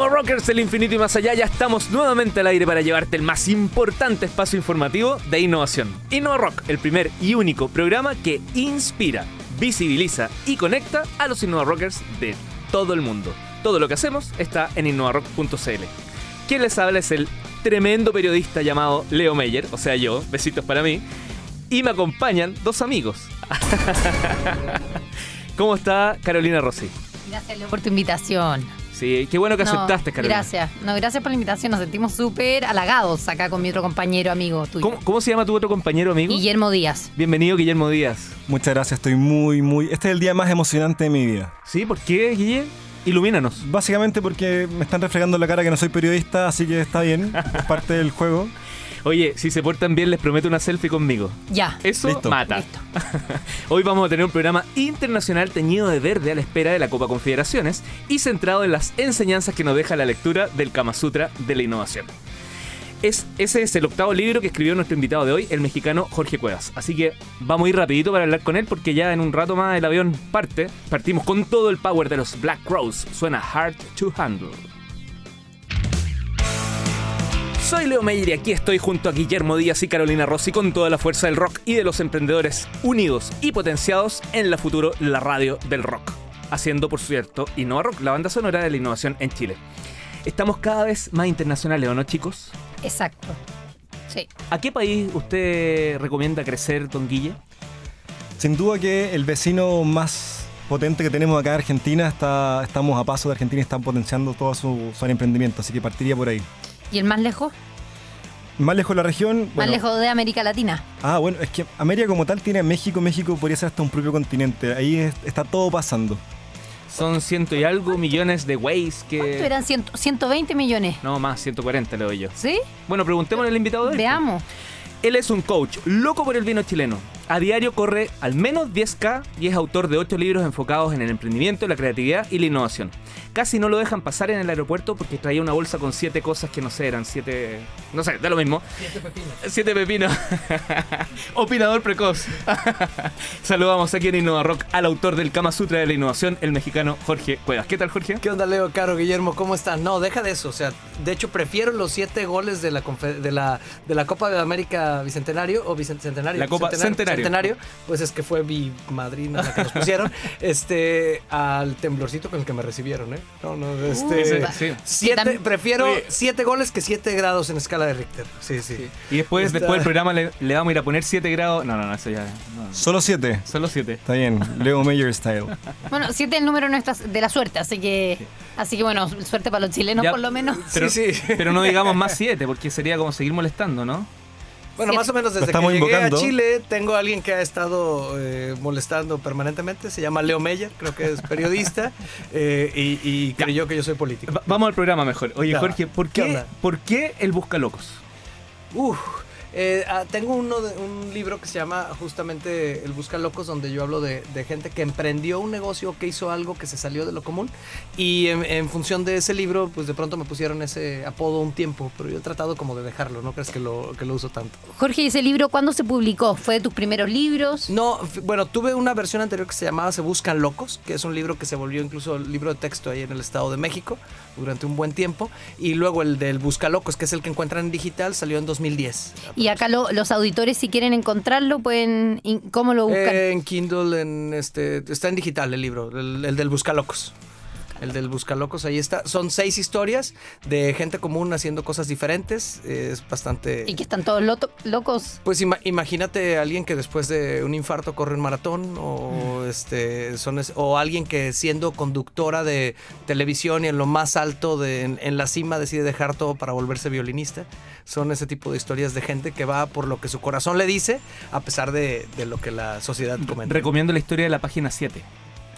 Innova Rockers del infinito y más allá, ya estamos nuevamente al aire para llevarte el más importante espacio informativo de innovación. Innova Rock, el primer y único programa que inspira, visibiliza y conecta a los Innova Rockers de todo el mundo. Todo lo que hacemos está en innovarock.cl. Quien les habla es el tremendo periodista llamado Leo Meyer, o sea yo, besitos para mí, y me acompañan dos amigos. ¿Cómo está Carolina Rossi? Gracias, Leo, por tu invitación. Sí, qué bueno que No, aceptaste, Carolina. Gracias. No, gracias por la invitación. Nos sentimos súper halagados acá con mi otro compañero amigo tuyo. ¿Cómo, cómo se llama tu otro compañero amigo? Guillermo Díaz. Bienvenido, Guillermo Díaz. Muchas gracias, estoy muy, muy... Este es el día más emocionante de mi vida. ¿Sí? ¿Por qué, Guille? Ilumínanos. Básicamente porque me están refregando en la cara que no soy periodista, así que está bien, es parte del juego. Oye, si se portan bien, les prometo una selfie conmigo. Ya. Eso Listo. mata. Listo. Hoy vamos a tener un programa internacional teñido de verde a la espera de la Copa Confederaciones y centrado en las enseñanzas que nos deja la lectura del Kama Sutra de la innovación. Es, ese es el octavo libro que escribió nuestro invitado de hoy, el mexicano Jorge Cuevas. Así que vamos a ir rapidito para hablar con él porque ya en un rato más el avión parte. Partimos con todo el power de los Black Crows. Suena Hard to Handle. Soy Leo Meyer y aquí estoy junto a Guillermo Díaz y Carolina Rossi con toda la fuerza del rock y de los emprendedores unidos y potenciados en la futuro la radio del rock. Haciendo, por cierto, Innova Rock, la banda sonora de la innovación en Chile. Estamos cada vez más internacionales, ¿o no, chicos? Exacto. Sí. ¿A qué país usted recomienda crecer, don Guille? Sin duda que el vecino más potente que tenemos acá en Argentina, está, estamos a paso de Argentina y están potenciando todo su, su emprendimiento, así que partiría por ahí. ¿Y el más lejos? Más lejos de la región... Más bueno, lejos de América Latina. Ah, bueno, es que América como tal tiene a México, México podría ser hasta un propio continente, ahí es- está todo pasando. Son ciento y algo millones de ways que... ¿Cuánto eran? Ciento- 120 millones. No, más, 140 le doy yo. ¿Sí? Bueno, preguntémosle al invitado de hoy. Veamos. Él es un coach loco por el vino chileno. A diario corre al menos 10K y es autor de 8 libros enfocados en el emprendimiento, la creatividad y la innovación. Casi no lo dejan pasar en el aeropuerto porque traía una bolsa con 7 cosas que no sé, eran 7... No sé, da lo mismo. 7 pepinos. Opinador precoz. Saludamos aquí en Innova Rock al autor del Kama Sutra de la innovación, el mexicano Jorge Cuevas. ¿Qué tal, Jorge? ¿Qué onda, Leo, Caro, Guillermo? ¿Cómo están? No, deja de eso. O sea, de hecho, prefiero los siete goles de la, confe- de la, de la Copa de América Bicentenario o Bicentenario. La Copa Centenario. Centenario, pues es que fue mi madrina la que nos pusieron. este, al temblorcito con el que me recibieron, ¿eh? No, no, este. Uh, Sí. siete- prefiero Oye. siete goles que siete grados en escala de Richter. Sí, sí. Y después, Está- después del programa le, le vamos a ir a poner 7 grados. No, no, no, eso ya. no. Solo siete. Solo 7. Está bien, Leo Mayer style. Bueno, siete es el número nuestra- de la suerte, así que, así que bueno, suerte para los chilenos Ya. por lo menos. Pero, Sí, sí. pero no digamos más 7, porque sería como seguir molestando, ¿no? Bueno, más o menos desde que llegué invocando. a Chile, tengo a alguien que ha estado eh, molestando permanentemente. Se llama Leo Meyer, creo que es periodista eh, y, y creyó que yo soy político. Va- vamos al programa mejor. Oye. Jorge, ¿por ¿Qué? ¿por qué el Buscalocos? Uf, eh, ah, tengo uno de- un libro que se llama justamente El Busca Locos, donde yo hablo de, de gente que emprendió un negocio, que hizo algo que se salió de lo común. Y en, en función de ese libro, pues de pronto me pusieron ese apodo un tiempo, pero yo he tratado como de dejarlo, no crees que lo, que lo uso tanto. Jorge, ¿y ese libro cuándo se publicó? ¿Fue de tus primeros libros? No, bueno, tuve una versión anterior que se llamaba Se Buscan Locos, que es un libro que se volvió incluso libro de texto ahí en el Estado de México durante un buen tiempo. Y luego el del Busca Locos, que es el que encuentran en digital, salió en 2010. Y acá lo- los auditores, si quieren encontrarlo, pueden. ¿Cómo lo buscan? Eh, en Kindle, en este, está en digital el libro, el, el del Buscalocos. El del Buscalocos, ahí está. Son seis historias de gente común haciendo cosas diferentes. Es bastante... y que están todos locos. Pues ima- imagínate a alguien que después de un infarto corre un maratón o este son es- o alguien que siendo conductora de televisión y en lo más alto de, en, en la cima decide dejar todo para volverse violinista. Son ese tipo de historias de gente que va por lo que su corazón le dice a pesar de, de lo que la sociedad comenta. Recomiendo la historia de la página 7.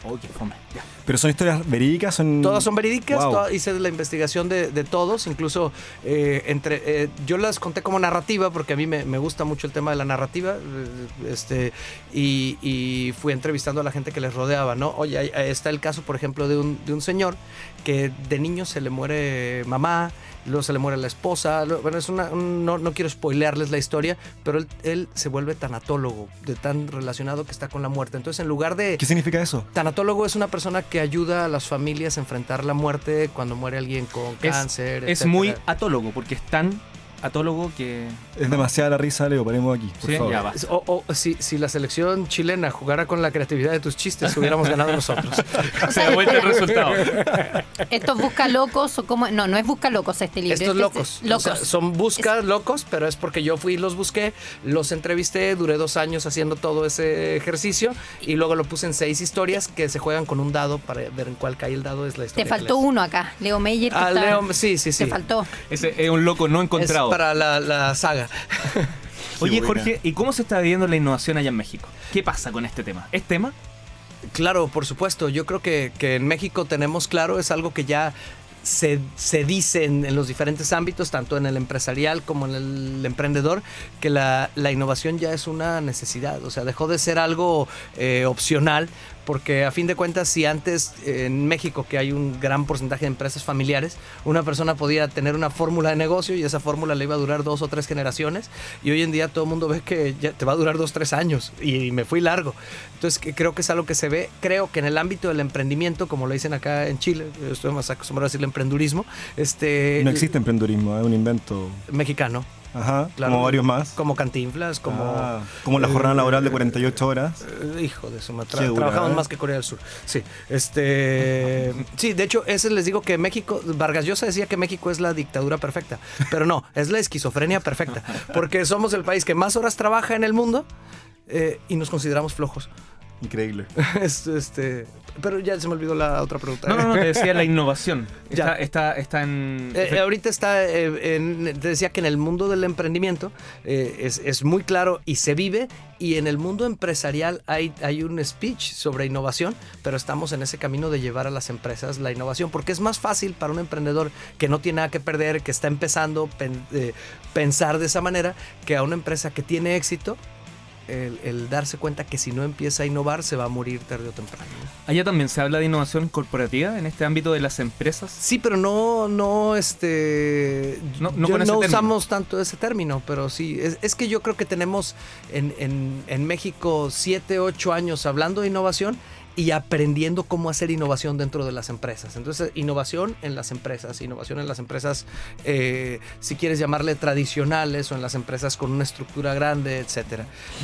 Oh, qué fome. Ya. Pero son historias verídicas, son... Todas son verídicas, Wow. hice la investigación de, de todos, incluso eh, entre eh, yo las conté como narrativa porque a mí me, me gusta mucho el tema de la narrativa eh, este y, y fui entrevistando a la gente que les rodeaba, ¿no? Oye, ahí está el caso, por ejemplo, de un, de un señor que de niño se le muere mamá luego se le muere la esposa. Bueno, es una, un- no, no quiero spoilearles la historia, pero él, él se vuelve tanatólogo, de tan relacionado que está con la muerte. Entonces, en lugar de... ¿Qué significa eso? Tanatólogo es una persona que ayuda a las familias a enfrentar la muerte cuando muere alguien con Es, cáncer. es etcétera. muy atólogo, porque es tan atólogo que. Es demasiada la risa, Leo, paremos aquí, por Sí, favor. ya. O, o si, si la selección chilena jugara con la creatividad de tus chistes, hubiéramos ganado nosotros. Se da vuelta el resultado. Estos busca locos o cómo. No, no es busca locos este libro. Estos este es- locos. O Locos. sea, son buscas locos, pero es porque yo fui y los busqué, los entrevisté, duré dos años haciendo todo ese ejercicio y luego lo puse en seis historias que se juegan con un dado para ver en cuál cae el dado es la Te historia. faltó uno acá. Leo Meyer. Ah, está- Leo, sí, sí, sí. Te faltó. Ese es un loco no Es encontrado. Para la, la saga. Oye, buena. Jorge, ¿y cómo se está viviendo la innovación allá en México? ¿Qué pasa con este tema? ¿Es tema? Claro, por supuesto. Yo creo que, que en México tenemos claro, es algo que ya se, se dice en, en los diferentes ámbitos, tanto en el empresarial como en el emprendedor, que la, la innovación ya es una necesidad. O sea, dejó de ser algo eh, opcional, porque a fin de cuentas, si antes eh, en México, que hay un gran porcentaje de empresas familiares, una persona podía tener una fórmula de negocio y esa fórmula le iba a durar dos o tres generaciones, y hoy en día todo el mundo ve que ya te va a durar dos, tres años, y me fui largo. Entonces, creo que es algo que se ve. Creo que en el ámbito del emprendimiento, como lo dicen acá en Chile, yo estoy más acostumbrado a decirle emprendurismo, este, No existe emprendurismo, es un invento. mexicano, Ajá, Claro. como varios más. como Cantinflas, como... Ah, como la jornada laboral de 48 horas. Eh, Hijo de su dura, Trabajamos ¿eh? más que Corea del Sur. Sí. Este. sí, de hecho, ese les digo que México. Vargas Llosa decía que México es la dictadura perfecta. Pero no, es la esquizofrenia perfecta. Porque somos el país que más horas trabaja en el mundo eh, y nos consideramos flojos. Increíble. Es- este, pero ya se me olvidó la otra pregunta. No, no, no, te decía la innovación. Ya. Está, está, está en. Eh, eh, ahorita está, eh, en- te decía que en el mundo del emprendimiento eh, es, es muy claro y se vive, y en el mundo empresarial hay, hay un speech sobre innovación, pero estamos en ese camino de llevar a las empresas la innovación, porque es más fácil para un emprendedor que no tiene nada que perder, que está empezando pen- eh, pensar de esa manera, que a una empresa que tiene éxito. El, el darse cuenta que si no empieza a innovar se va a morir tarde o temprano. ¿no? Allá también se habla de innovación corporativa en este ámbito de las empresas. Sí, pero no, no, este, No- no yo usamos tanto ese término, pero sí, es, es que yo creo que tenemos en, en, en México siete, ocho años hablando de innovación y aprendiendo cómo hacer innovación dentro de las empresas. Entonces, innovación en las empresas, innovación en las empresas, eh, si quieres llamarle tradicionales o en las empresas con una estructura grande.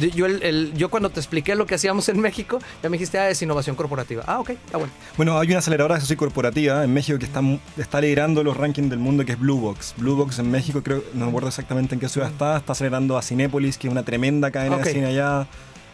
De- Yo, el- el- yo cuando te expliqué lo que hacíamos en México, ya me dijiste, ah, es innovación corporativa. Ah, ok, está bueno. Bueno, hay una aceleradora, eso sí, corporativa en México que está, está liderando los rankings del mundo, que es Blue Box. Blue Box en México, creo, no me acuerdo exactamente en qué ciudad está, está acelerando a Cinépolis, que es una tremenda cadena de cine allá.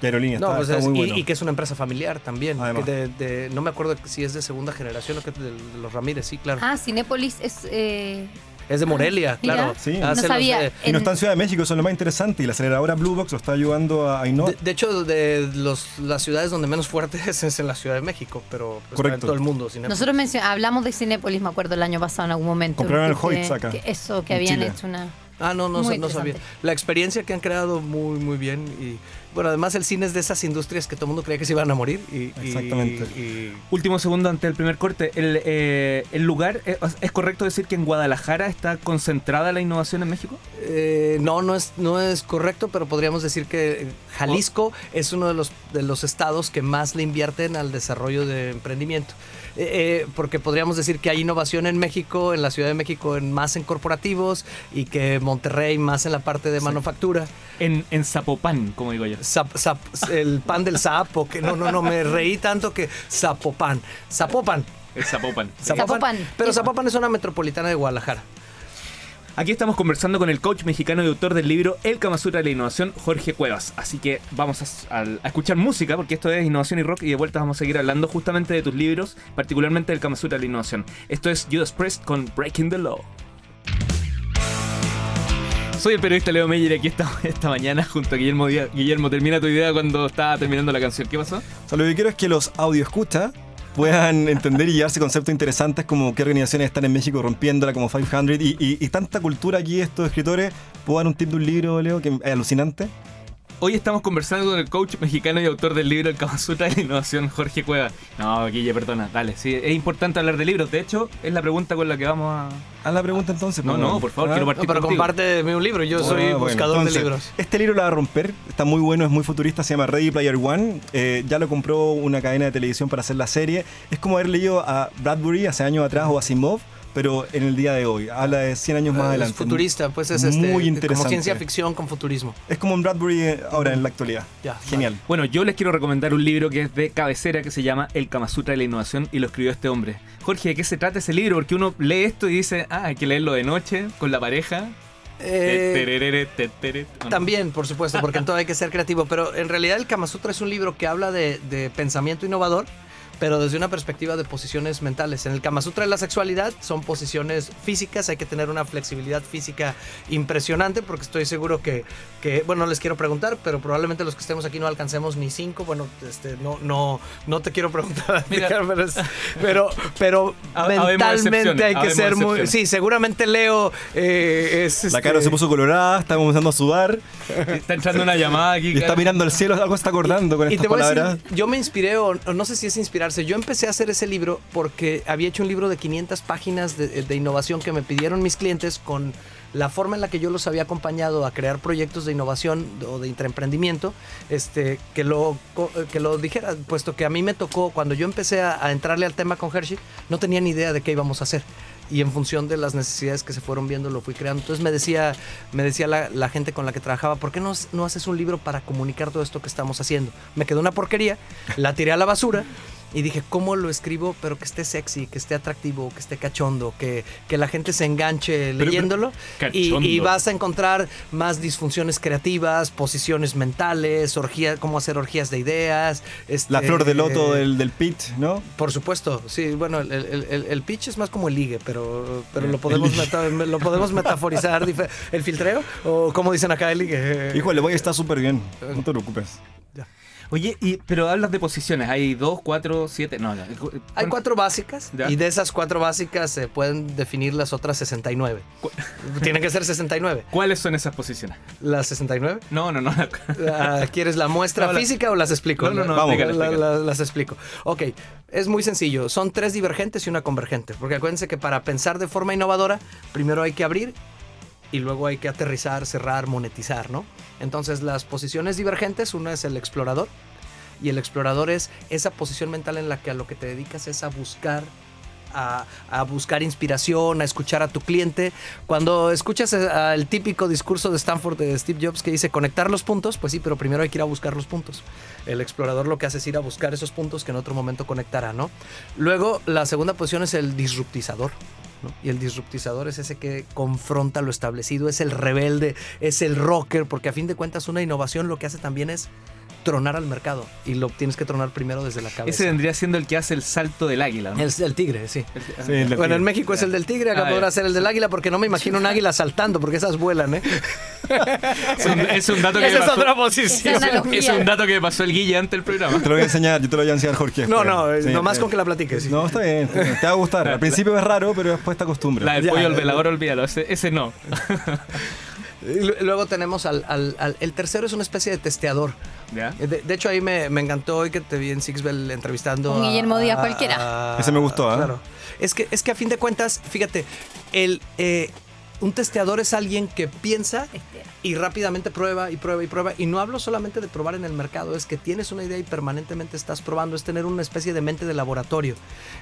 Y aerolínea, No, está, pues está es- muy y, bueno. y que es una empresa familiar también. Además. que de- de- no me acuerdo si es de segunda generación o que de, de los Ramírez, sí, claro. Ah, Cinépolis es. eh, es de Morelia, mira, claro. Sí. no Hace los, sabía. eh, Y no En- está en Ciudad de México, eso es lo más interesante. Y la aceleradora Blue Box lo está ayudando a, a innovar. de, de hecho, de los, las ciudades donde menos fuerte es, es en la Ciudad de México, pero pues, Correcto. en todo el mundo. Cinépolis. Nosotros hablamos de Cinépolis, me acuerdo, el año pasado en algún momento. Compraron el Hoyts acá, que eso, que habían Chile. hecho una. Ah, no, no, no sabía. La experiencia que han creado muy, muy bien. Y bueno, además el cine es de esas industrias que todo el mundo creía que se iban a morir. Y, Exactamente. y- Último segundo ante el primer corte. El, eh, el lugar, eh, ¿es correcto decir que en Guadalajara está concentrada la innovación en México? Eh, no, no es, no es correcto, pero podríamos decir que Jalisco es uno de los, de los estados que más le invierten al desarrollo de emprendimiento. Eh, eh, porque podríamos decir que hay innovación en México, en la Ciudad de México, en, más en corporativos y que Monterrey más en la parte de manufactura. En, en Zapopan, como digo yo. Zap- zap- el pan del sapo, que no, no, no, me reí tanto que Zapopan. Zapopan. El Zapopan. Zapopan. Pero Zapopan es una metropolitana de Guadalajara. Aquí estamos conversando con el coach mexicano y autor del libro El Kama Sutra de la Innovación, Jorge Cuevas. Así que vamos a, a- a escuchar música, porque esto es innovación y rock, y de vuelta vamos a seguir hablando justamente de tus libros, particularmente del Kama Sutra de la Innovación. Esto es Judas Priest con Breaking the Law. Soy el periodista Leo Meyer y aquí estamos esta mañana junto a Guillermo Díaz. Guillermo, termina tu idea cuando estaba terminando la canción. ¿Qué pasó? Lo que quiero es que los audio escucha puedan entender y llevarse conceptos interesantes como qué organizaciones están en México rompiéndola como 500 y, y- y tanta cultura aquí estos escritores. ¿Puedo dar un tip de un libro, Leo, que es alucinante? Hoy estamos conversando con el coach mexicano y autor del libro El Kama Sutra de la Innovación, Jorge Cueva. No, Guille, perdona, dale. Sí, es importante hablar de libros. De hecho, es la pregunta con la que vamos a. Haz la pregunta entonces. No, pues, no, por favor, Ah, quiero No, partir pero contigo. compárteme un libro, yo soy Ah, bueno, buscador entonces, de libros. Este libro la va a romper, está muy bueno, es muy futurista, se llama Ready Player One. Eh, ya lo compró una cadena de televisión para hacer la serie. Es como haber leído a Bradbury hace años atrás o a Asimov, pero en el día de hoy. Habla de 100 años más Es adelante. futurista, pues es este, Muy interesante. como ciencia ficción con futurismo. Es como un Bradbury eh, ahora en la actualidad. Ya, Genial. Bueno, yo les quiero recomendar un libro que es de cabecera que se llama El Kama Sutra de la Innovación y lo escribió este hombre. Jorge, ¿de qué se trata ese libro? Porque uno lee esto y dice, ah, hay que leerlo de noche, con la pareja. Eh. También, por supuesto, porque en todo hay que ser creativo, pero en realidad el Kama Sutra es un libro que habla de, de pensamiento innovador, pero desde una perspectiva de posiciones mentales. En el Kama Sutra de la sexualidad son posiciones físicas, hay que tener una flexibilidad física impresionante, porque estoy seguro que, que bueno, no les quiero preguntar, pero probablemente los que estemos aquí no alcancemos ni cinco, bueno, este, no, no, no te quiero preguntar, Mira. pero, pero, habemos mentalmente hay que ser muy... Sí, seguramente Leo eh, es... La este, cara se puso colorada, está comenzando a sudar Está entrando una llamada aquí. y está mirando al cielo, algo está acordando con Y estas te voy a palabras. decir, yo me inspiré, o, no sé si es inspirarse, yo empecé a hacer ese libro porque había hecho un libro de 500 páginas de, de innovación que me pidieron mis clientes con la forma en la que yo los había acompañado a crear proyectos de innovación o de intraemprendimiento, este, que, lo, co- que lo dijera, puesto que a mí me tocó, cuando yo empecé a, a entrarle al tema con Hershey, no tenía ni idea de qué íbamos a hacer. Y en función de las necesidades que se fueron viendo, lo fui creando. Entonces me decía, me decía la, la gente con la que trabajaba, ¿por qué no, no haces un libro para comunicar todo esto que estamos haciendo? Me quedó una porquería, la tiré a la basura y dije, ¿cómo lo escribo? Pero que esté sexy, que esté atractivo, que esté cachondo, que, que la gente se enganche pero- leyéndolo. y, Cachondo. y vas a encontrar más disfunciones creativas, posiciones mentales, orgías, cómo hacer orgías de ideas. este, La flor de loto del, del pitch, ¿no? Por supuesto, sí, bueno, el, el- el- el pitch es más como el ligue, pero, pero lo, podemos meta- lo podemos metaforizar. ¿El filtreo? ¿O como dicen acá el ligue? Híjole, voy a estar súper bien, no te preocupes. Oye, y, pero hablas de posiciones. Hay dos, cuatro, siete. No, no. Hay cuatro básicas Ya. y de esas cuatro básicas se pueden definir las otras 69. Tienen que ser 69. ¿Cuáles son esas posiciones? ¿Las 69? No, no, no. Ah, ¿Quieres la muestra No, la- física o las explico? No, no, no, Vamos. la- las explico. Ok, es muy sencillo. Son tres divergentes y una convergente. Porque acuérdense que para pensar de forma innovadora, primero hay que abrir y luego hay que aterrizar, cerrar, monetizar, ¿no? Entonces las posiciones divergentes, una es el explorador y el explorador es esa posición mental en la que a lo que te dedicas es a buscar a, a buscar inspiración, a escuchar a tu cliente. Cuando escuchas eh, el típico discurso de Stanford de Steve Jobs que dice conectar los puntos, pues sí, pero primero hay que ir a buscar los puntos. El explorador lo que hace es ir a buscar esos puntos que en otro momento conectará, ¿no? Luego, la segunda posición es el disruptizador. Y el disruptizador es ese que confronta lo establecido, es el rebelde, es el rocker, porque a fin de cuentas una innovación lo que hace también es tronar al mercado y lo tienes que tronar primero desde la cabeza. Ese vendría siendo el que hace el salto del águila. ¿no? El, el tigre, sí. El Bueno, en. México es el del tigre, acá Ah, podrá ser el del águila, porque no me imagino un águila saltando, porque esas vuelan, ¿eh? Es un, es un dato que Esa es pasó, otra posición. Es un dato que me pasó el Guille antes del programa. Te lo voy a enseñar, yo te lo voy a enseñar, Jorge. No, no, eh, Sí, nomás sí. con que la platiques. sí. No, está bien, está bien, te va a gustar. Al principio es raro, pero después te acostumbras. La del pollo ya. velador, olvídalo. Ese, ese no. Luego tenemos al, al- al- El tercero es una especie de testeador. ¿Ya? De, de hecho, ahí me, me encantó hoy que te vi en Sixbell entrevistando. Un a- Guillermo Díaz a- cualquiera. a- Ese me gustó, ¿ah? Claro. Es que, es que a fin de cuentas, fíjate, el, eh, un testeador es alguien que piensa y rápidamente prueba y prueba y prueba. Y no hablo solamente de probar en el mercado, es que tienes una idea y permanentemente estás probando, es tener una especie de mente de laboratorio.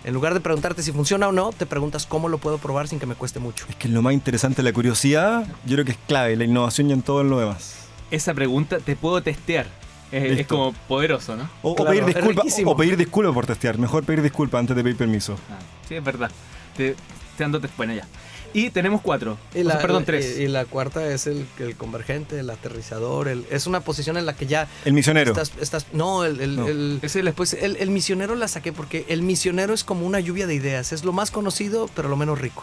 En lugar de preguntarte si funciona o no, te preguntas cómo lo puedo probar sin que me cueste mucho. Es que lo más interesante, la curiosidad, yo creo que es clave, la innovación y en todo lo demás. Esa pregunta, ¿te puedo testear? Es, como poderoso, ¿no? O, pedir disculpas o pedir disculpas por testear. Mejor pedir disculpas antes de pedir permiso. Ah, sí, es verdad. Te, te ando bueno, ya. Y tenemos cuatro. Y O sea, la, perdón, y- tres. Y, la cuarta es el, el convergente, el aterrizador. el- es una posición en la que ya El misionero. estás, estás- no, el, el, No. el- Ese es el- el, el misionero la saqué porque el misionero es como una lluvia de ideas. Es lo más conocido, pero lo menos rico.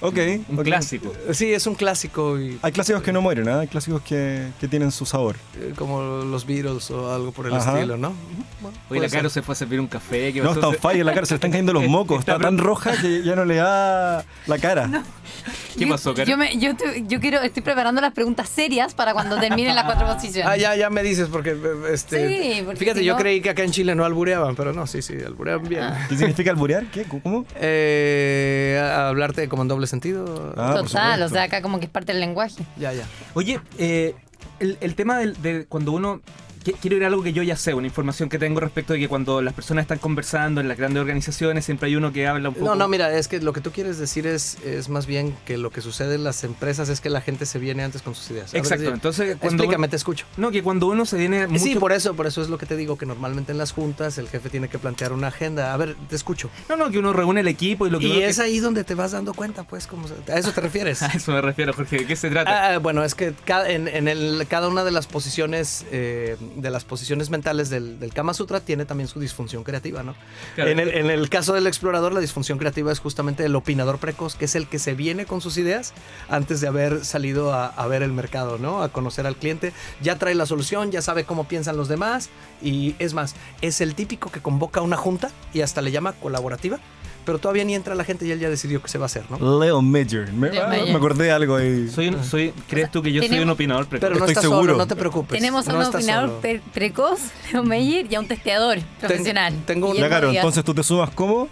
Ok. un ok. clásico. Sí, es un clásico y Hay clásicos que no mueren, ¿ah? Hay clásicos que, que tienen su sabor. eh, como los Beatles o algo por el Ajá. estilo, ¿no? Bueno, Hoy puede la Caro se fue a servir un café. ¿qué No, está on fire la cara, se le están cayendo los mocos. Está Está tan roja que ya no le da la cara. ¿Qué Yo- pasó, Karen? Yo, me- yo, te- yo quiero, estoy preparando las preguntas serias para cuando terminen las cuatro posiciones. Ah, ya, ya me dices, porque eh, este. Sí, porque fíjate, si yo no- creí que acá en Chile no albureaban, pero no, sí, sí, albureaban bien. Ah. ¿Qué significa alburear? ¿Qué? ¿Cómo? Eh, a- hablarte como en doble sentido. Ah, Total, o sea, acá como que es parte del lenguaje. Ya, ya. Oye, eh, el, el tema del- de, cuando uno... qui- Quiero ir a algo que yo ya sé, una información que tengo respecto de que cuando las personas están conversando en las grandes organizaciones siempre hay uno que habla un poco... No, no, mira, es que lo que tú quieres decir es, es más bien que lo que sucede en las empresas es que la gente se viene antes con sus ideas. Ver, Exacto, entonces cuando... Explícame, te escucho. No, que cuando uno se viene mucho... Sí, por eso, por eso es lo que te digo, que normalmente en las juntas el jefe tiene que plantear una agenda. A ver, te escucho. No, no, que uno reúne el equipo y lo que... Y es ahí donde te vas dando cuenta, pues, cómo se- ¿a eso te refieres? A eso me refiero, Jorge. ¿De qué se trata? Ah, bueno, es que cada, en, en el- cada una de las posiciones eh, de las posiciones mentales del, del Kama Sutra tiene también su disfunción creativa, ¿no? Claro. En, el, en el caso del explorador, la disfunción creativa es justamente el opinador precoz, que es el que se viene con sus ideas antes de haber salido a, a ver el mercado, ¿no? A conocer al cliente. Ya trae la solución, ya sabe cómo piensan los demás y es más, es el típico que convoca una junta y hasta le llama colaborativa. Pero todavía ni entra la gente y él ya decidió que se va a hacer, ¿no? Leo Major. Me, Leo ah, Major. me acordé de algo ahí. Soy un- soy, ¿Crees tú que yo soy un opinador precoz? Pero no Estoy estás seguro. solo, no te preocupes. Tenemos a no un opinador pre- precoz, Leo Meyer, y a un testeador profesional. tengo un- Díaz. entonces tú te sumas como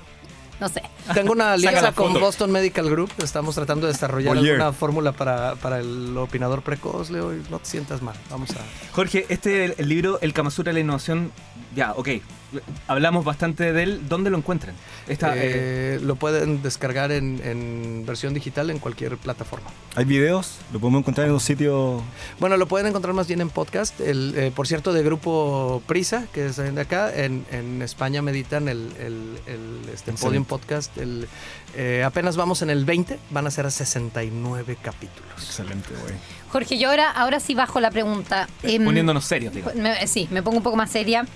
No sé. Tengo una alianza con foto. Boston Medical Group. Estamos tratando de desarrollar Oye. alguna fórmula para, para el opinador precoz, Leo. y No te sientas mal. Vamos a. Jorge, este el, el libro El Kama Sutra de la innovación, ya, ok. Hablamos bastante de él. ¿Dónde lo encuentran? Está, eh, Eh, lo pueden descargar en, en versión digital en cualquier plataforma. ¿Hay videos? ¿Lo podemos encontrar en un sitio? Bueno, lo pueden encontrar más bien en podcast. El, eh, por cierto, de grupo Prisa, que es de acá. En, en España meditan el, el, el, este. Podium Podcast. El, eh, apenas vamos en el 20. Van a ser 69 capítulos. Excelente, güey. Jorge, yo ahora, ahora sí bajo la pregunta. Em, poniéndonos serios, digamos. me- sí, me pongo un poco más seria.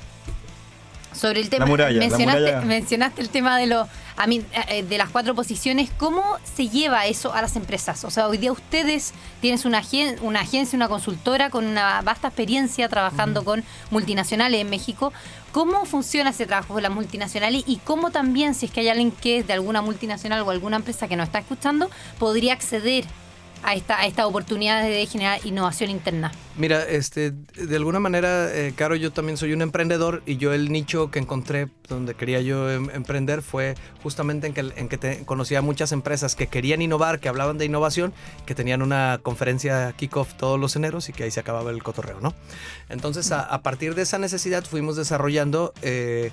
Sobre el tema, La muralla, la mencionaste, el tema de los, a mí, eh, de las cuatro posiciones. ¿Cómo se lleva eso a las empresas? O sea, hoy día ustedes tienen una, agen- una agencia, una consultora con una vasta experiencia trabajando con multinacionales en México. ¿Cómo funciona ese trabajo con las multinacionales y cómo también, si es que hay alguien que es de alguna multinacional o alguna empresa que nos está escuchando, podría acceder a esta, a esta oportunidad de generar innovación interna? Mira, este, de alguna manera, eh, Caro, yo también soy un emprendedor y yo el nicho que encontré donde quería yo em- emprender fue justamente en que, en que conocía muchas empresas que querían innovar, que hablaban de innovación, que tenían una conferencia kickoff todos los eneros y que ahí se acababa el cotorreo, ¿no? Entonces, a, a partir de esa necesidad fuimos desarrollando eh,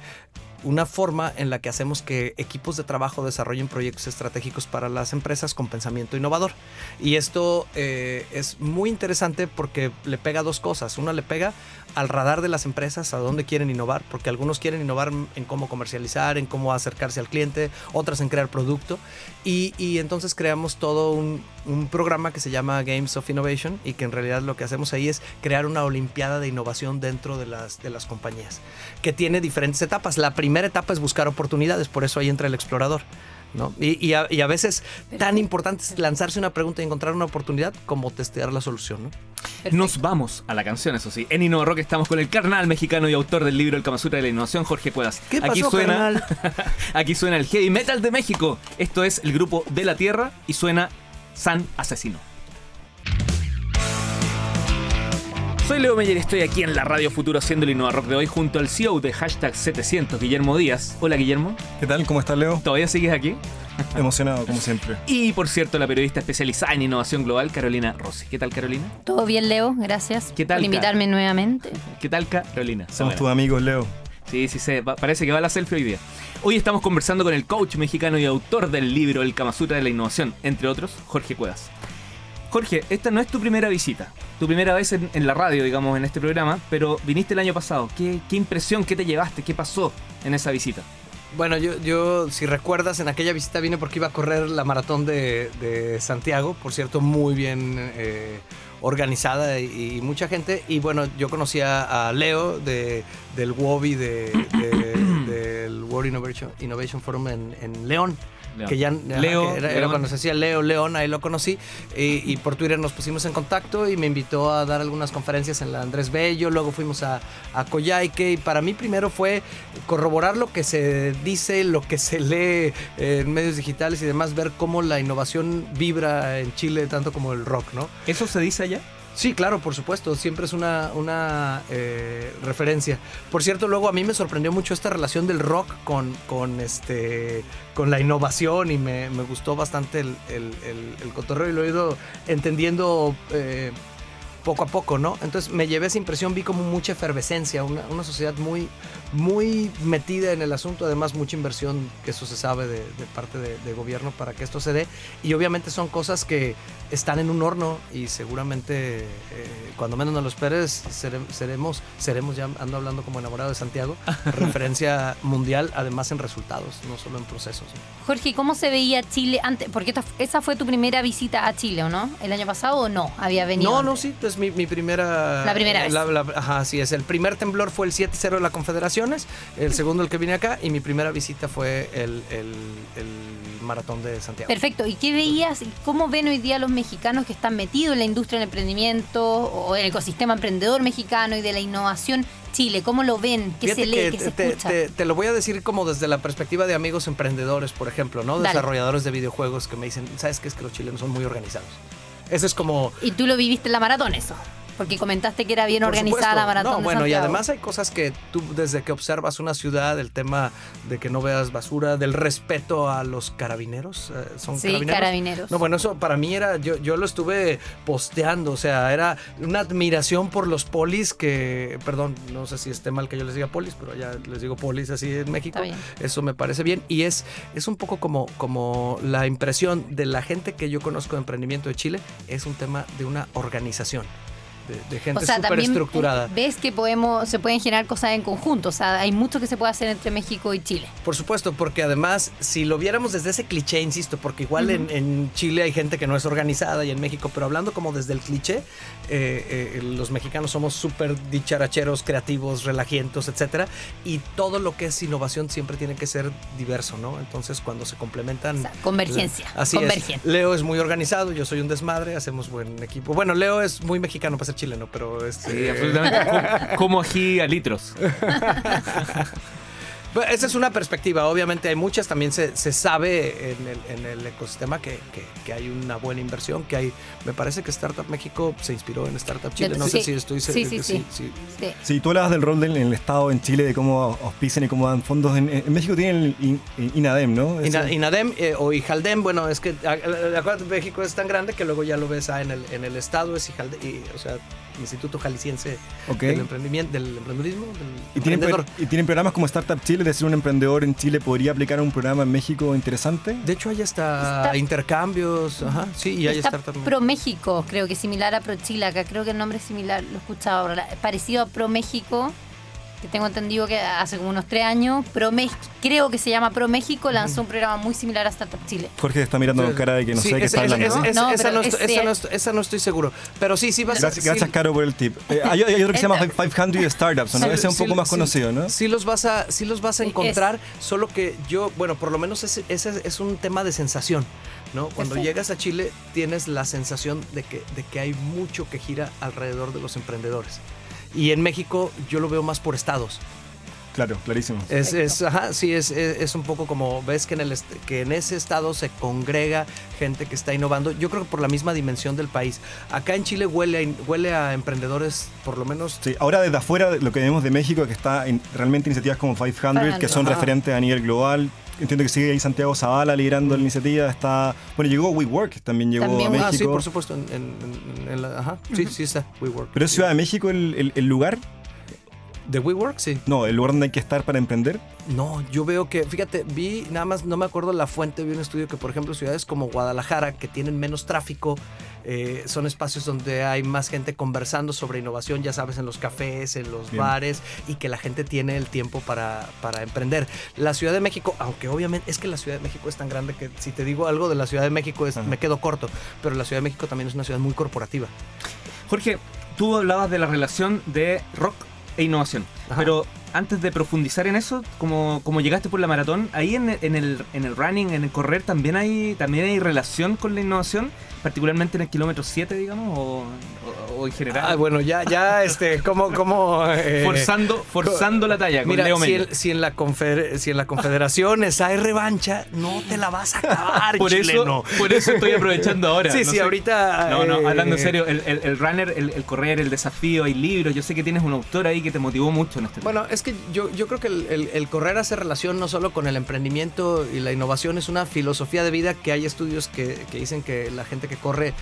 una forma en la que hacemos que equipos de trabajo desarrollen proyectos estratégicos para las empresas con pensamiento innovador. Y esto eh, es muy interesante porque le pega dos cosas. Una le pega al radar de las empresas, a dónde quieren innovar, porque algunos quieren innovar en cómo comercializar, en cómo acercarse al cliente, otras en crear producto. Y, y entonces creamos todo un, un programa que se llama Games of Innovation y que en realidad lo que hacemos ahí es crear una olimpiada de innovación dentro de las, de las compañías, que tiene diferentes etapas. La primera etapa es buscar oportunidades, por eso ahí entra el explorador. ¿No? Y, y a, y a veces tan importante es lanzarse una pregunta y encontrar una oportunidad como testear la solución. ¿no? Nos vamos a la canción, eso sí. En Innova Rock estamos con el carnal mexicano y autor del libro El Kama Sutra de la Innovación, Jorge Cuevas. ¿Qué aquí pasó, suena, carnal? aquí suena el heavy metal de México. Esto es el grupo de la Tierra y suena San Asesino. Soy Leo Meyer y estoy aquí en la Radio Futuro haciendo el Innova Rock de hoy junto al CEO de hashtag 700, Guillermo Díaz. Hola Guillermo, ¿Qué tal? ¿Cómo estás, Leo? ¿todavía sigues aquí? Emocionado, como siempre. Y por cierto, la periodista especializada en innovación global, Carolina Rossi. ¿Qué tal Carolina? Todo bien, Leo, gracias ¿Qué tal, por invitarme nuevamente. ¿Qué tal Carolina? Somos tus amigos, Leo. Sí, sí. Va- parece que va la selfie hoy día. Hoy estamos conversando con el coach mexicano y autor del libro El Kama Sutra de la Innovación, entre otros, Jorge Cuevas. Jorge, esta no es tu primera visita, tu primera vez en, en la radio, digamos, en este programa, pero viniste el año pasado. ¿Qué, qué impresión, qué te llevaste, qué pasó en esa visita? Bueno, yo, yo, si recuerdas, en aquella visita vine porque iba a correr la maratón de, de Santiago, por cierto, muy bien eh, organizada y, y mucha gente. Y bueno, yo conocía a Leo de, del WOBI, de, de- del World Innovation, Innovation Forum en, en León. León. que ya Leo, que era, cuando se decía Leo León, ahí lo conocí y, y por Twitter nos pusimos en contacto y me invitó a dar algunas conferencias en la Andrés Bello, luego fuimos a, a Coyhaique y para mí primero fue corroborar lo que se dice, lo que se lee en medios digitales y demás, ver cómo la innovación vibra en Chile tanto como el rock, ¿no? ¿Eso se dice allá? Sí, claro, por supuesto, siempre es una, una eh, referencia. Por cierto, luego a mí me sorprendió mucho esta relación del rock con, con, este, con la innovación y me, me gustó bastante el, el, el- el cotorreo y lo he ido entendiendo eh, poco a poco, ¿no? Entonces me llevé esa impresión, vi como mucha efervescencia, una, una sociedad muy, muy metida en el asunto, además mucha inversión, que eso se sabe de, de parte de, de gobierno para que esto se dé, y obviamente son cosas que están en un horno y seguramente eh, cuando menos nos lo esperes sere- seremos, seremos ya ando hablando como enamorado de Santiago, referencia mundial, además en resultados, no solo en procesos. ¿no? Jorge, ¿cómo se veía Chile antes? Porque esta- esa fue tu primera visita a Chile, ¿o no? ¿El año pasado o no? Había venido. No, no, sí, es mi, mi primera... La primera vez. ajá, sí, es. El primer temblor fue el 7-0 de la Confederaciones, el segundo el que vine acá, y mi primera visita fue el, el- el maratón de Santiago. Perfecto. ¿Y qué veías? y ¿Cómo ven hoy día los mexicanos que están metidos en la industria del emprendimiento o en el ecosistema emprendedor mexicano y de la innovación Chile? ¿Cómo lo ven? ¿Qué Fíjate se lee? que ¿Qué te, se escucha? te- te lo voy a decir como desde la perspectiva de amigos emprendedores, por ejemplo, ¿no? Dale. Desarrolladores de videojuegos que me dicen, ¿sabes qué? Es que los chilenos son muy organizados. Eso es como... Y tú lo viviste en la maratón, eso. Porque comentaste que era bien Por organizada supuesto. la maratón. No, de bueno, y además hay cosas que tú, desde que observas una ciudad, el tema de que no veas basura, del respeto a los carabineros, eh, ¿son Sí, carabineros? carabineros. No, bueno, eso para mí era, yo, yo lo estuve posteando, o sea, era una admiración por los polis que, perdón, no sé si esté mal que yo les diga polis, pero ya les digo polis así en México. Eso me parece bien y es, es un poco como, como la impresión de la gente que yo conozco de emprendimiento de Chile, es un tema de una organización, de, de gente O sea, súper también estructurada. eh, ves que podemos, se pueden generar cosas en conjunto. O sea, hay mucho que se puede hacer entre México y Chile. Por supuesto, porque además, si lo viéramos desde ese cliché, insisto, porque igual en, en Chile hay gente que no es organizada y en México, pero hablando como desde el cliché, eh, eh, los mexicanos somos súper dicharacheros, creativos, relajientos, etcétera, y todo lo que es innovación siempre tiene que ser diverso, ¿no? Entonces, cuando se complementan. O sea, convergencia, Así es. Leo es muy organizado, yo soy un desmadre, hacemos buen equipo. Bueno, Leo es muy mexicano para ser chileno, pero este, Sí, absolutamente. Como- Como ají a litros. Esa es una perspectiva, obviamente hay muchas, también se, se sabe en el, en el ecosistema que, que- que hay una buena inversión, que hay, me parece que Startup México se inspiró en Startup Chile, no sé si estoy Sí, seguro. sí, sí. Sí. Sí, tú hablabas del rol del en el Estado en Chile, de cómo auspician y cómo dan fondos. En, en México tienen el In- INADEM, ¿no? Ina- Inadem eh, o Ijaldem, bueno, es que acuérdate, México es tan grande que luego ya lo ves ah, en, el, en el estado, es Ijaldem, y, o sea, Instituto Jalisciense del emprendimiento, del emprendedurismo, del ¿Y tienen, y programas como Startup Chile, es decir, un emprendedor en Chile podría aplicar a un programa en México interesante. De hecho, está, Está- intercambios, ajá, sí, y hay Está Startup. Pro México, creo que similar a Pro Chile, acá creo que el nombre es similar, lo he escuchado ahora, parecido a Pro México, que tengo entendido que hace como unos tres años, Pro creo que se llama Pro México, lanzó un programa muy similar a Startup Chile. Jorge está mirando con cara de que no Sí, sé qué está hablando. esa- ¿no? esa No, estoy- es esa no cierto. estoy- esa no estoy seguro. Pero sí, sí vas a... Gracias, gracias sí- Caro, por el tip. Eh, hay, hay otro que se llama Esta- 500 Startups, ¿no? Sí, Ese es un sí, poco más sí, conocido, ¿no? Sí los vas a, sí los vas a encontrar, solo que yo, bueno, por lo menos ese, ese es un tema de sensación, ¿no? Cuando Perfecto. llegas a Chile tienes la sensación de que, de que hay mucho que gira alrededor de los emprendedores. Y en México yo lo veo más por estados. Claro, clarísimo. Es, es, ajá, sí, es, es, es un poco como ves que en, el, que en ese estado se congrega gente que está innovando. Yo creo que por la misma dimensión del país. Acá en Chile huele huele a emprendedores, por lo menos Sí, ahora desde afuera lo que vemos de México es que está en realmente iniciativas como 500 que son Ajá. referentes a nivel global. Entiendo que sigue ahí Santiago Zavala liderando la iniciativa. Está, bueno, llegó WeWork, también llegó También, a México. Ah, sí, por supuesto. En, en- en- en la- ajá, sí, sí está. WeWork. Pero es Ciudad de México el, el- el lugar, ¿De WeWork? Sí. no, el lugar donde hay que estar para emprender. No, yo veo que, fíjate, vi, nada más, no me acuerdo la fuente, vi un estudio que, por ejemplo, ciudades como Guadalajara, que tienen menos tráfico, eh, son espacios donde hay más gente conversando sobre innovación, ya sabes, en los cafés, en los Bien. bares, y que la gente tiene el tiempo para, para emprender. La Ciudad de México, aunque obviamente es que la Ciudad de México es tan grande que si te digo algo de la Ciudad de México es, me quedo corto, pero la Ciudad de México también es una ciudad muy corporativa. Jorge, tú hablabas de la relación de rock e innovación. Ajá. Pero antes de profundizar en eso, como, como llegaste por la maratón, ahí en, en el, en el running, en el correr, también hay, también hay relación con la innovación, particularmente en el kilómetro 7, digamos, o, o- o en general. Ah, bueno, ya, ya, este, como, como. eh, forzando, forzando la talla con Mira, Leo si, en- si en la confer- si en la Confederaciones hay revancha, no te la vas a acabar, Por chileno. eso, por eso estoy aprovechando ahora. Sí, no sí, sé. ahorita. No, no, eh, hablando en serio, el, el- el runner, el, el correr, el desafío, hay libros. Yo sé que tienes un autor ahí que te motivó mucho en este Bueno, es que yo, yo creo que el, correr hace relación no solo con el emprendimiento y la innovación, es una filosofía de vida que hay estudios que, que dicen que la gente que corre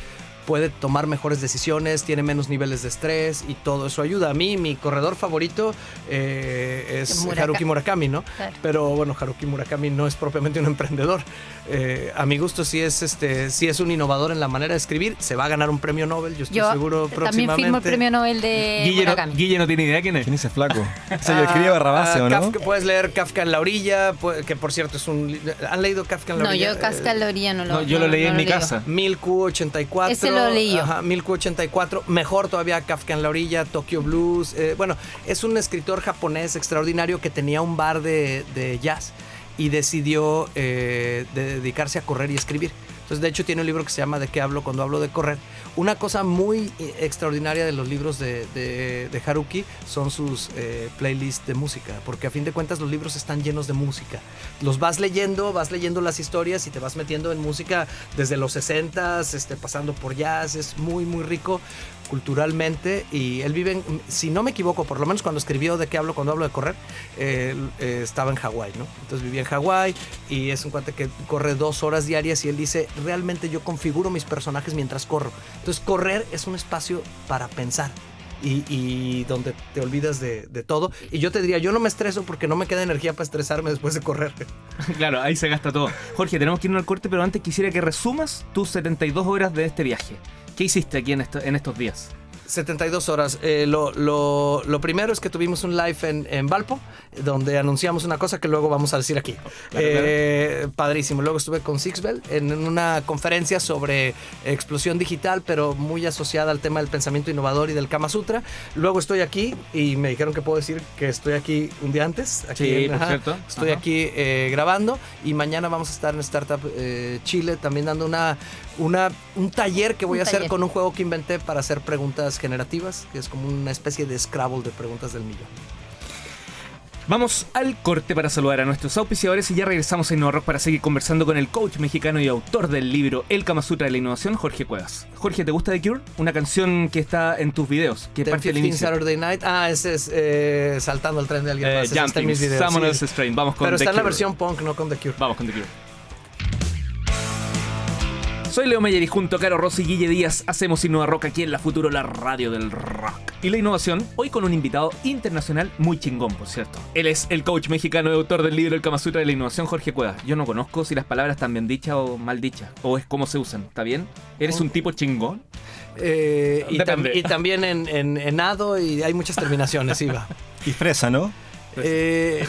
puede tomar mejores decisiones, tiene menos niveles de estrés y todo eso ayuda. A mí, mi corredor favorito eh, es Muraka- Haruki Murakami, ¿no? Claro. Pero bueno, Haruki Murakami no es propiamente un emprendedor. Eh, a mi gusto sí es, este, sí es un innovador en la manera de escribir. Se va a ganar un premio Nobel, yo estoy Yo seguro también próximamente. firmo el premio Nobel de Guille, no, Murakami. Guille no tiene idea quién es. ¿Quién es ese flaco? O sea, yo escribía Barrabás, Ah, ¿o no? Kafka- puedes leer Kafka en la orilla, que por cierto es un... ¿Han leído Kafka en la No, orilla? yo Casca en la orilla no lo No, yo lo no- leí no en mi casa. 1000Q84. Ese lo leí yo. Ajá, 1000Q84. Mejor todavía Kafka en la orilla, Tokyo Blues. eh, bueno, es un escritor japonés extraordinario que tenía un bar de, de jazz y decidió eh, de- dedicarse a correr y escribir. Entonces, de hecho, tiene un libro que se llama ¿De qué hablo cuando hablo de correr? Una cosa muy eh, extraordinaria de los libros de, de- Haruki son sus eh, playlists de música, porque a fin de cuentas los libros están llenos de música. Los vas leyendo, vas leyendo las historias y te vas metiendo en música desde los 60 este, pasando por jazz, es muy, muy rico culturalmente y él vive, en, si no me equivoco, por lo menos cuando escribió de qué hablo cuando hablo de correr, eh, estaba en Hawái, ¿no? Entonces vivía en Hawái y es un cuate que corre dos horas diarias y él dice, realmente yo configuro mis personajes mientras corro. Entonces correr es un espacio para pensar. Y, y donde te olvidas de, de todo. Y yo te diría, yo no me estreso porque no me queda energía para estresarme después de correr. Claro, ahí se gasta todo. Jorge, tenemos que irnos al corte, pero antes quisiera que resumas tus 72 horas de este viaje. ¿Qué hiciste aquí en, esto- en estos días? 72 horas. Eh, lo, lo- lo primero es que tuvimos un live en, en Valpo, donde anunciamos una cosa que luego vamos a decir aquí. Eh, Padrísimo. Luego estuve con Sixbel en una conferencia sobre explosión digital, pero muy asociada al tema del pensamiento innovador y del Kama Sutra. Luego estoy aquí y me dijeron que puedo decir que estoy aquí un día antes. Aquí Sí, en- por ajá. cierto. Estoy Ajá. aquí eh, grabando y mañana vamos a estar en Startup eh, Chile también dando una, una, un taller que voy Un a hacer con un juego que inventé para hacer preguntas generativas, que es como una especie de Scrabble de preguntas del millón. Vamos al corte para saludar a nuestros auspiciadores y ya regresamos a InnoRock para seguir conversando con el coach mexicano y autor del libro El Kama Sutra de la Innovación, Jorge Cuevas. Jorge, ¿te gusta The Cure? Una canción que está en tus videos, que Ten parte del 15 inicio. Saturday Night. Ah, ese es eh, saltando al tren de alguien Eh, más. Ese está en Jumping, mis videos. Sí. Vamos con Pero The está en la versión punk, no con The Cure. Vamos con The Cure. Soy Leo Meyer y junto a Caro Rossi y Guille Díaz hacemos Innova Rock aquí en la Futuro, la radio del rock. Y la innovación, hoy con un invitado internacional muy chingón, por cierto. Él es el coach mexicano y autor del libro El Kama Sutra de la Innovación, Jorge Cuevas. Yo no conozco si las palabras están bien dichas o mal dichas, o es cómo se usan, ¿está bien? ¿Eres un tipo chingón? Eh, y, tam- Depende. y también en, en, en ado y hay muchas terminaciones, Iba. Y fresa, ¿no? Eh,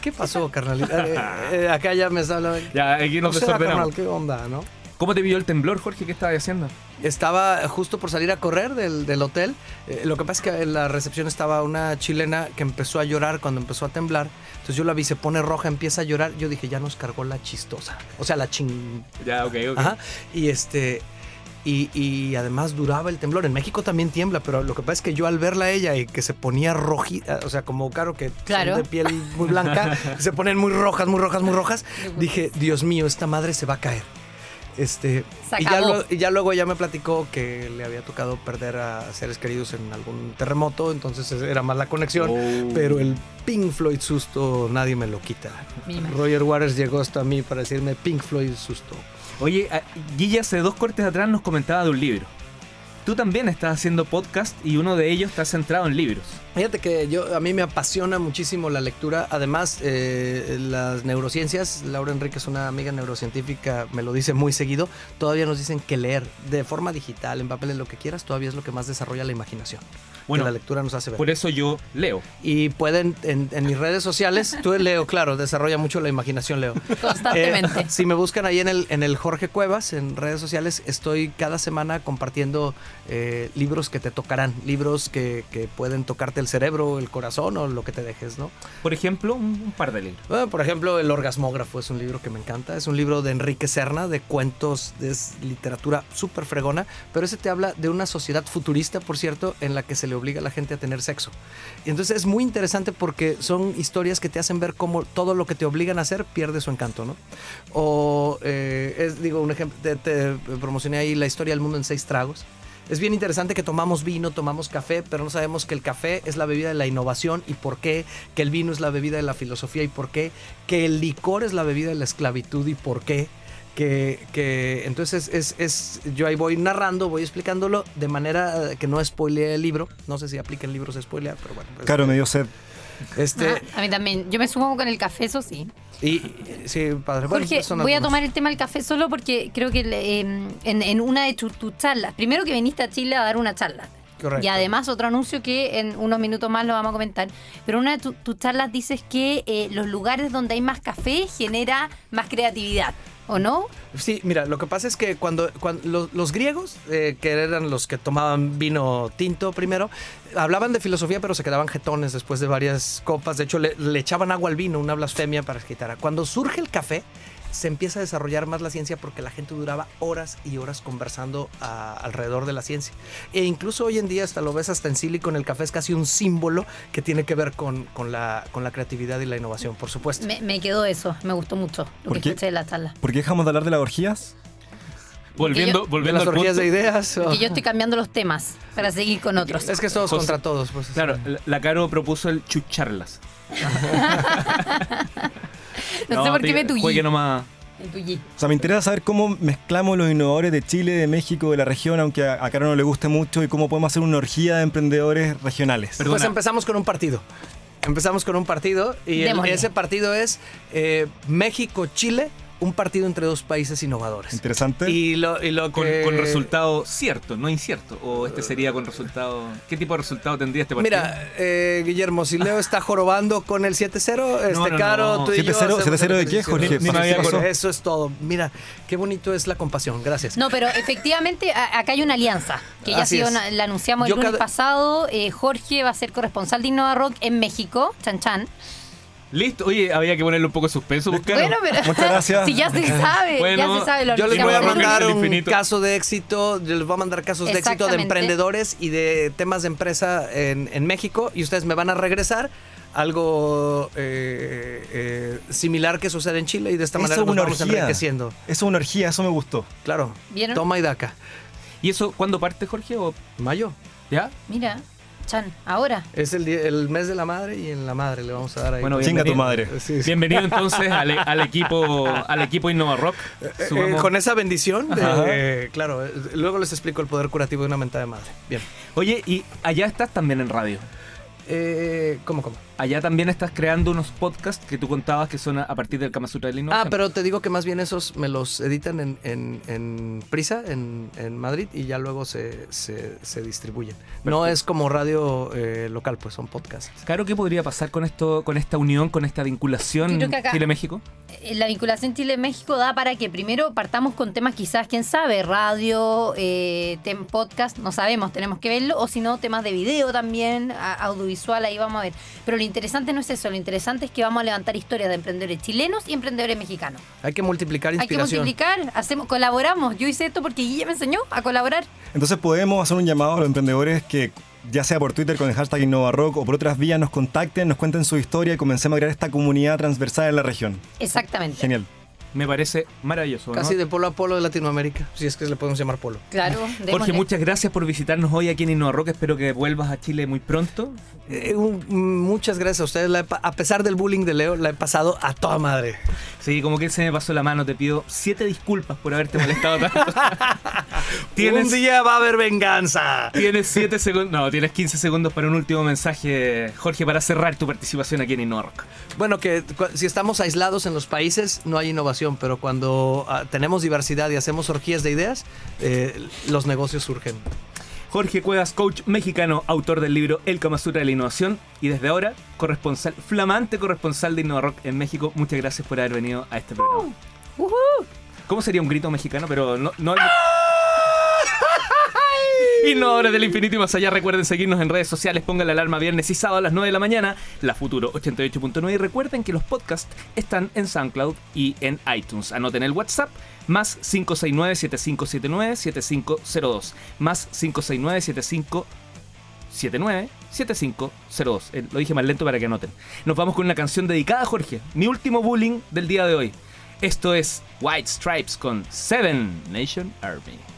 ¿Qué pasó, carnalita? Eh, eh, acá ya me está hablando. Ya, aquí nos O sea, desordenamos. carnal, ¿qué onda, no? ¿Cómo te pilló el temblor, Jorge? ¿Qué estabas haciendo? Estaba justo por salir a correr del, del hotel. Eh, lo que pasa es que en la recepción estaba una chilena que empezó a llorar cuando empezó a temblar. Entonces yo la vi, se pone roja, empieza a llorar. Yo dije, ya nos cargó la chistosa. O sea, la ching... Ya, ok, ok. Ajá. Y este... Y, y además duraba el temblor. En México también tiembla, pero lo que pasa es que yo al verla a ella y que se ponía rojita, o sea, como claro que son de piel muy blanca, se ponen muy rojas, muy rojas, muy rojas, dije, Dios mío, esta madre se va a caer. Este, y, ya luego, y ya luego me platicó que le había tocado perder a seres queridos en algún terremoto, entonces era más la conexión. Oh. Pero el Pink Floyd susto nadie me lo quita. Roger Waters llegó hasta mí para decirme Pink Floyd susto. Oye, a- Guille hace dos cortes atrás nos comentaba de un libro. Tú también estás haciendo podcast y uno de ellos está centrado en libros. Fíjate que yo a mí me apasiona muchísimo la lectura. Además, eh, las neurociencias, Laura Enrique es una amiga neurocientífica, me lo dice muy seguido. Todavía nos dicen que leer de forma digital, en papel, en lo que quieras, todavía es lo que más desarrolla la imaginación. Bueno, que la lectura nos hace ver. Por eso yo leo. Y pueden en, en mis redes sociales, tú Leo, claro, desarrolla mucho la imaginación, Leo. Constantemente. Eh, si me buscan ahí en el, en el Jorge Cuevas, en redes sociales, estoy cada semana compartiendo eh, libros que te tocarán, libros que, que pueden tocarte el cerebro, el corazón o lo que te dejes, ¿no? Por ejemplo, un, un par de libros. Bueno, por ejemplo, El Orgasmógrafo es un libro que me encanta. Es un libro de Enrique Serna, de cuentos, de literatura súper fregona, pero ese te habla de una sociedad futurista, por cierto, en la que se le obliga a la gente a tener sexo. Y entonces es muy interesante porque son historias que te hacen ver cómo todo lo que te obligan a hacer pierde su encanto, ¿no? O, eh, es, digo, un ejemplo, te, te promocioné ahí la historia del mundo en seis tragos. Es bien interesante que tomamos vino, tomamos café, pero no sabemos que el café es la bebida de la innovación y por qué, que el vino es la bebida de la filosofía y por qué, que el licor es la bebida de la esclavitud y por qué. Que, que entonces es, es, yo ahí voy narrando, voy explicándolo de manera que no spoilee el libro. No sé si aplica en libros spoilear, pero bueno. pues, Claro, me sed. Este, Ah, a mí también. Yo me sumo con el café, eso sí. y sí, padre. Jorge, voy a tomar el tema del café solo porque creo que eh, en, en una de tus charlas, primero que viniste a Chile a dar una charla. Correcto. Y además otro anuncio que en unos minutos más lo vamos a comentar. Pero en una de tu- tus charlas dices que eh, los lugares donde hay más café genera más creatividad, ¿o no? Sí, mira, lo que pasa es que cuando, los, griegos, eh, que eran los que tomaban vino tinto primero, hablaban de filosofía, pero se quedaban jetones después de varias copas. De hecho, le, echaban agua al vino, una blasfemia para que quitara. Cuando surge el café, se empieza a desarrollar más la ciencia porque la gente duraba horas y horas conversando a- alrededor de la ciencia. E incluso hoy en día, hasta lo ves hasta en Silicon, el café es casi un símbolo que tiene que ver con, con la, con la creatividad y la innovación, por supuesto. Me, me quedó eso, me gustó mucho lo ¿Por que qué? escuché de la charla. ¿Por qué dejamos de hablar de las orgías? Volviendo, yo- volviendo de las al orgías punto. de ideas. o- Que yo estoy cambiando los temas para seguir con otros. Es que es todos José- contra todos. Pues, Claro, la- la Caro propuso el chucharlas. No, sé por qué me tullí. juegue nomás. Me tullí. O sea, me interesa saber cómo mezclamos los innovadores de Chile, de México, de la región, aunque a, a Caro no le guste mucho, y cómo podemos hacer una orgía de emprendedores regionales. Perdona. Pues empezamos con un partido. Empezamos con un partido y el- ese partido es eh, México-Chile, un partido entre dos países innovadores. Interesante. Y lo, y lo Con, que- con resultado cierto, no incierto. O este sería con resultado. ¿Qué tipo de resultado tendría este partido? Mira, eh, Guillermo, si Leo está jorobando con el 7-0, este No, no, Caro, no. tú y yo 7-0, hacemos 7-0 de qué. Jorge? Eso es todo. Mira, qué bonito es la compasión. Gracias. No, pero efectivamente a- acá hay una alianza que ya ha sido una- la anunciamos el Yo lunes cada- pasado. Eh, Jorge va a ser corresponsal de Innova Rock en México, Chan Chan. Listo, oye, había que ponerle un poco de suspenso, Caro. Bueno, pero Muchas gracias. si ya se sabe, Bueno, ya se sabe lo Yo les voy a mandar un infinito. caso de éxito, yo les voy a mandar casos de éxito de emprendedores y de temas de empresa en, en México y ustedes me van a regresar algo eh, eh, similar que sucede en Chile y de esta Eso manera es nos una vamos orgía. enriqueciendo. Eso es una orgía, eso me gustó. Claro, ¿Vieron? toma y daca. ¿Y eso cuándo parte, Jorge? ¿O Mayo. ya? Mira, Chan, ahora. Es el, día- el mes de la madre y en la madre le vamos a dar ahí. Bueno, Chinga tu bienvenido. madre. Sí, sí. Bienvenido entonces al, al equipo al equipo Innova Rock. Eh, Sumamos- con esa bendición, eh, claro, eh, luego les explico el poder curativo de una mentada de madre. Bien. Oye, y allá estás también en radio. Eh, ¿Cómo, cómo? Allá también estás creando unos podcasts que tú contabas que son a a partir del Kama Sutra de la Ah, pero te digo que más bien esos me los editan en, en- en Prisa, en, en Madrid, y ya luego se, se- se distribuyen. No es como radio eh, local, pues son podcasts. Claro, ¿qué podría pasar con esto, con esta unión, con esta vinculación Chile-México? Eh, La vinculación Chile-México da para que primero partamos con temas quizás, quién sabe, radio, eh, tem- podcast, no sabemos, tenemos que verlo, o si no, temas de video también, a- audiovisual, ahí vamos a ver. Pero lo interesante no es eso, lo interesante es que vamos a levantar historias de emprendedores chilenos y emprendedores mexicanos. Hay que multiplicar Hay que inspiración. multiplicar, hacemos, colaboramos. Yo hice esto porque Guille me enseñó a colaborar. Entonces podemos hacer un llamado a los emprendedores que ya sea por Twitter con el hashtag InnovaRock o por otras vías nos contacten, nos cuenten su historia y comencemos a crear esta comunidad transversal en la región. Exactamente. Genial. Me parece maravilloso. ¿no? Casi de polo a polo de Latinoamérica, si es que le podemos llamar polo. Claro, Jorge, démosle. muchas gracias por visitarnos hoy aquí en Innova Rock. Espero que vuelvas a Chile muy pronto. Eh, un- muchas gracias a ustedes. La he pa- a pesar del bullying de Leo, la he pasado a toda madre. Sí, como que se me pasó la mano. Te pido siete disculpas por haberte molestado tanto. tienes, Un día va a haber venganza. tienes siete segundos. No, tienes 15 segundos para un último mensaje, Jorge, para cerrar tu participación aquí en Innova Rock. Bueno, que si estamos aislados en los países no hay innovación, pero cuando ah, tenemos diversidad y hacemos orgías de ideas, eh, los negocios surgen. Jorge Cuevas, coach mexicano, autor del libro El Kama Sutra de la Innovación y desde ahora corresponsal, flamante corresponsal de Innova Rock en México. Muchas gracias por haber venido a este programa. ¿Cómo sería un grito mexicano? Pero no, no Innovadores del infinito y más allá, recuerden seguirnos en redes sociales, pongan la alarma viernes y sábado a las 9 de la mañana, la Futuro 88.9 y recuerden que los podcasts están en SoundCloud y en iTunes. Anoten el WhatsApp más 569-7579-7502 más 569-7579-7502. Eh, lo dije más lento para que anoten. Nos vamos con una canción dedicada a Jorge, mi último bullying del día de hoy. Esto es White Stripes con Seven Nation Army.